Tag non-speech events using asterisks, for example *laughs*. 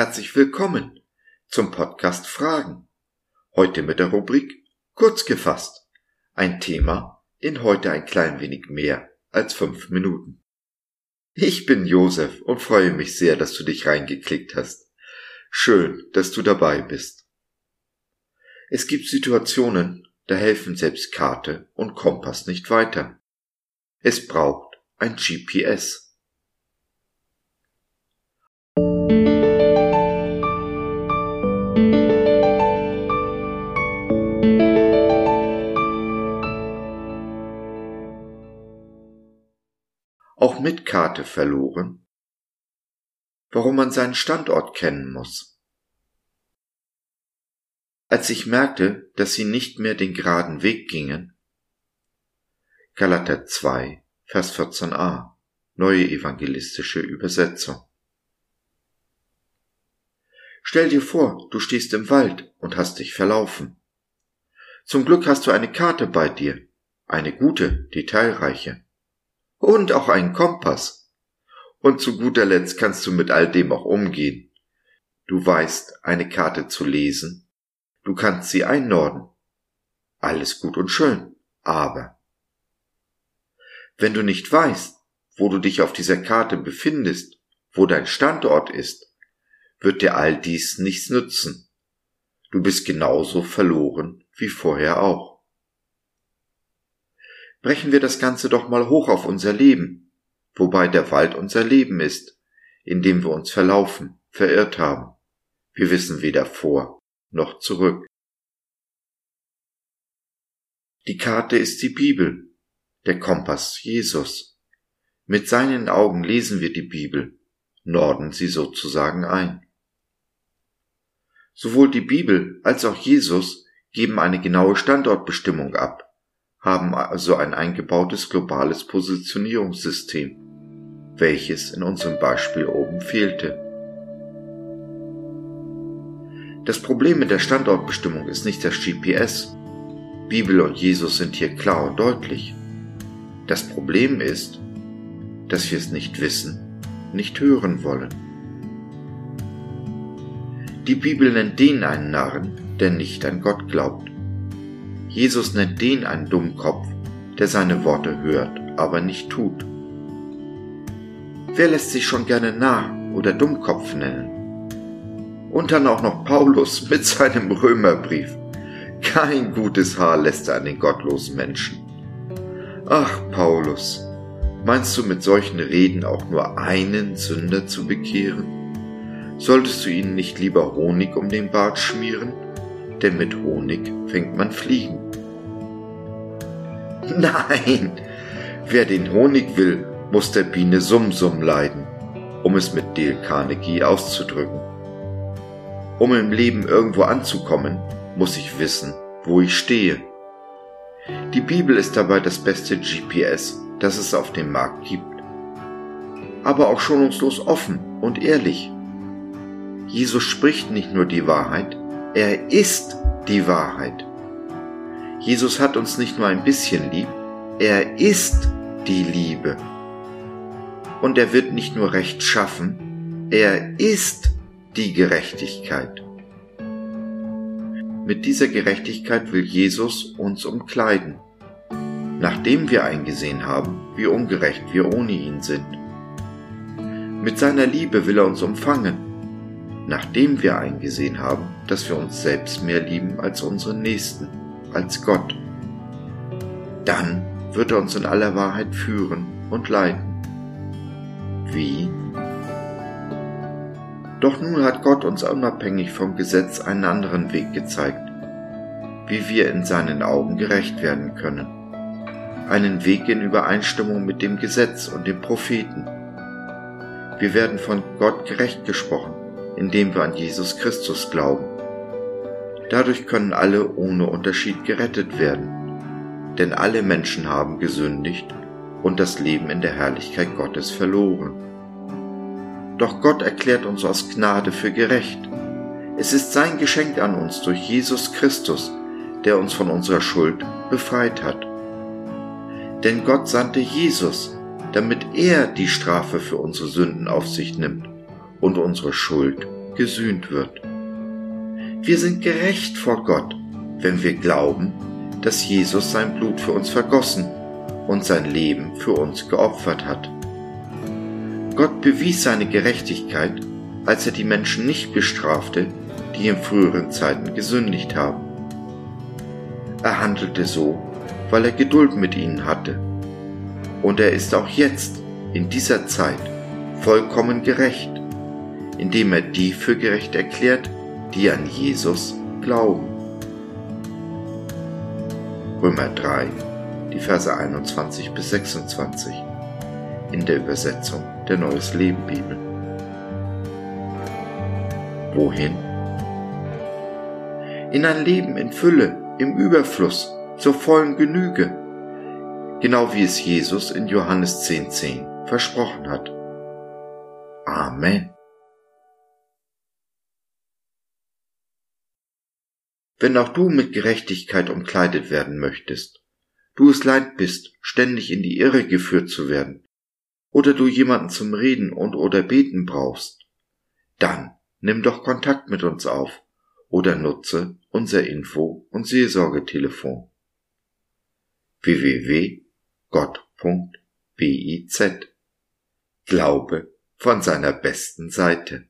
herzlich willkommen zum Podcast Fragen. Heute mit der Rubrik Kurz gefasst. Ein Thema in heute ein klein wenig mehr als fünf Minuten. Ich bin Josef und freue mich sehr, dass du dich reingeklickt hast. Schön, dass du dabei bist. Es gibt Situationen, da helfen selbst Karte und Kompass nicht weiter. Es braucht ein GPS. Karte verloren? Warum man seinen Standort kennen muss? Als ich merkte, dass sie nicht mehr den geraden Weg gingen, Galater 2, Vers 14a, neue evangelistische Übersetzung. Stell dir vor, du stehst im Wald und hast dich verlaufen. Zum Glück hast du eine Karte bei dir, eine gute, detailreiche und auch einen Kompass. Und zu guter Letzt kannst du mit all dem auch umgehen. Du weißt, eine Karte zu lesen, du kannst sie einnorden. Alles gut und schön, aber wenn du nicht weißt, wo du dich auf dieser Karte befindest, wo dein Standort ist, wird dir all dies nichts nützen. Du bist genauso verloren wie vorher auch brechen wir das Ganze doch mal hoch auf unser Leben, wobei der Wald unser Leben ist, in dem wir uns verlaufen, verirrt haben. Wir wissen weder vor noch zurück. Die Karte ist die Bibel, der Kompass Jesus. Mit seinen Augen lesen wir die Bibel, norden sie sozusagen ein. Sowohl die Bibel als auch Jesus geben eine genaue Standortbestimmung ab haben also ein eingebautes globales Positionierungssystem, welches in unserem Beispiel oben fehlte. Das Problem mit der Standortbestimmung ist nicht das GPS. Bibel und Jesus sind hier klar und deutlich. Das Problem ist, dass wir es nicht wissen, nicht hören wollen. Die Bibel nennt den einen Narren, der nicht an Gott glaubt. Jesus nennt den einen Dummkopf, der seine Worte hört, aber nicht tut. Wer lässt sich schon gerne Narr oder Dummkopf nennen? Und dann auch noch Paulus mit seinem Römerbrief. Kein gutes Haar lässt er an den gottlosen Menschen. Ach, Paulus, meinst du mit solchen Reden auch nur einen Sünder zu bekehren? Solltest du ihnen nicht lieber Honig um den Bart schmieren? Denn mit Honig fängt man Fliegen. *laughs* Nein, wer den Honig will, muss der Biene Sumsum leiden, um es mit Dale Carnegie auszudrücken. Um im Leben irgendwo anzukommen, muss ich wissen, wo ich stehe. Die Bibel ist dabei das beste GPS, das es auf dem Markt gibt. Aber auch schonungslos offen und ehrlich. Jesus spricht nicht nur die Wahrheit, er ist die Wahrheit. Jesus hat uns nicht nur ein bisschen lieb, er ist die Liebe. Und er wird nicht nur Recht schaffen, er ist die Gerechtigkeit. Mit dieser Gerechtigkeit will Jesus uns umkleiden, nachdem wir eingesehen haben, wie ungerecht wir ohne ihn sind. Mit seiner Liebe will er uns umfangen, nachdem wir eingesehen haben, dass wir uns selbst mehr lieben als unseren Nächsten, als Gott. Dann wird er uns in aller Wahrheit führen und leiten. Wie? Doch nun hat Gott uns unabhängig vom Gesetz einen anderen Weg gezeigt, wie wir in seinen Augen gerecht werden können. Einen Weg in Übereinstimmung mit dem Gesetz und den Propheten. Wir werden von Gott gerecht gesprochen indem wir an Jesus Christus glauben. Dadurch können alle ohne Unterschied gerettet werden, denn alle Menschen haben gesündigt und das Leben in der Herrlichkeit Gottes verloren. Doch Gott erklärt uns aus Gnade für gerecht. Es ist sein Geschenk an uns durch Jesus Christus, der uns von unserer Schuld befreit hat. Denn Gott sandte Jesus, damit er die Strafe für unsere Sünden auf sich nimmt und unsere Schuld gesühnt wird. Wir sind gerecht vor Gott, wenn wir glauben, dass Jesus sein Blut für uns vergossen und sein Leben für uns geopfert hat. Gott bewies seine Gerechtigkeit, als er die Menschen nicht bestrafte, die in früheren Zeiten gesündigt haben. Er handelte so, weil er Geduld mit ihnen hatte. Und er ist auch jetzt, in dieser Zeit, vollkommen gerecht, indem er die für gerecht erklärt, die an Jesus glauben. Römer 3, die Verse 21 bis 26 in der Übersetzung der Neues Leben Bibel. Wohin? In ein Leben in Fülle, im Überfluss, zur vollen Genüge, genau wie es Jesus in Johannes 10.10 10 versprochen hat. Amen. Wenn auch du mit Gerechtigkeit umkleidet werden möchtest, du es leid bist, ständig in die Irre geführt zu werden, oder du jemanden zum Reden und oder Beten brauchst, dann nimm doch Kontakt mit uns auf oder nutze unser Info- und Seelsorgetelefon www.gott.biz Glaube von seiner besten Seite.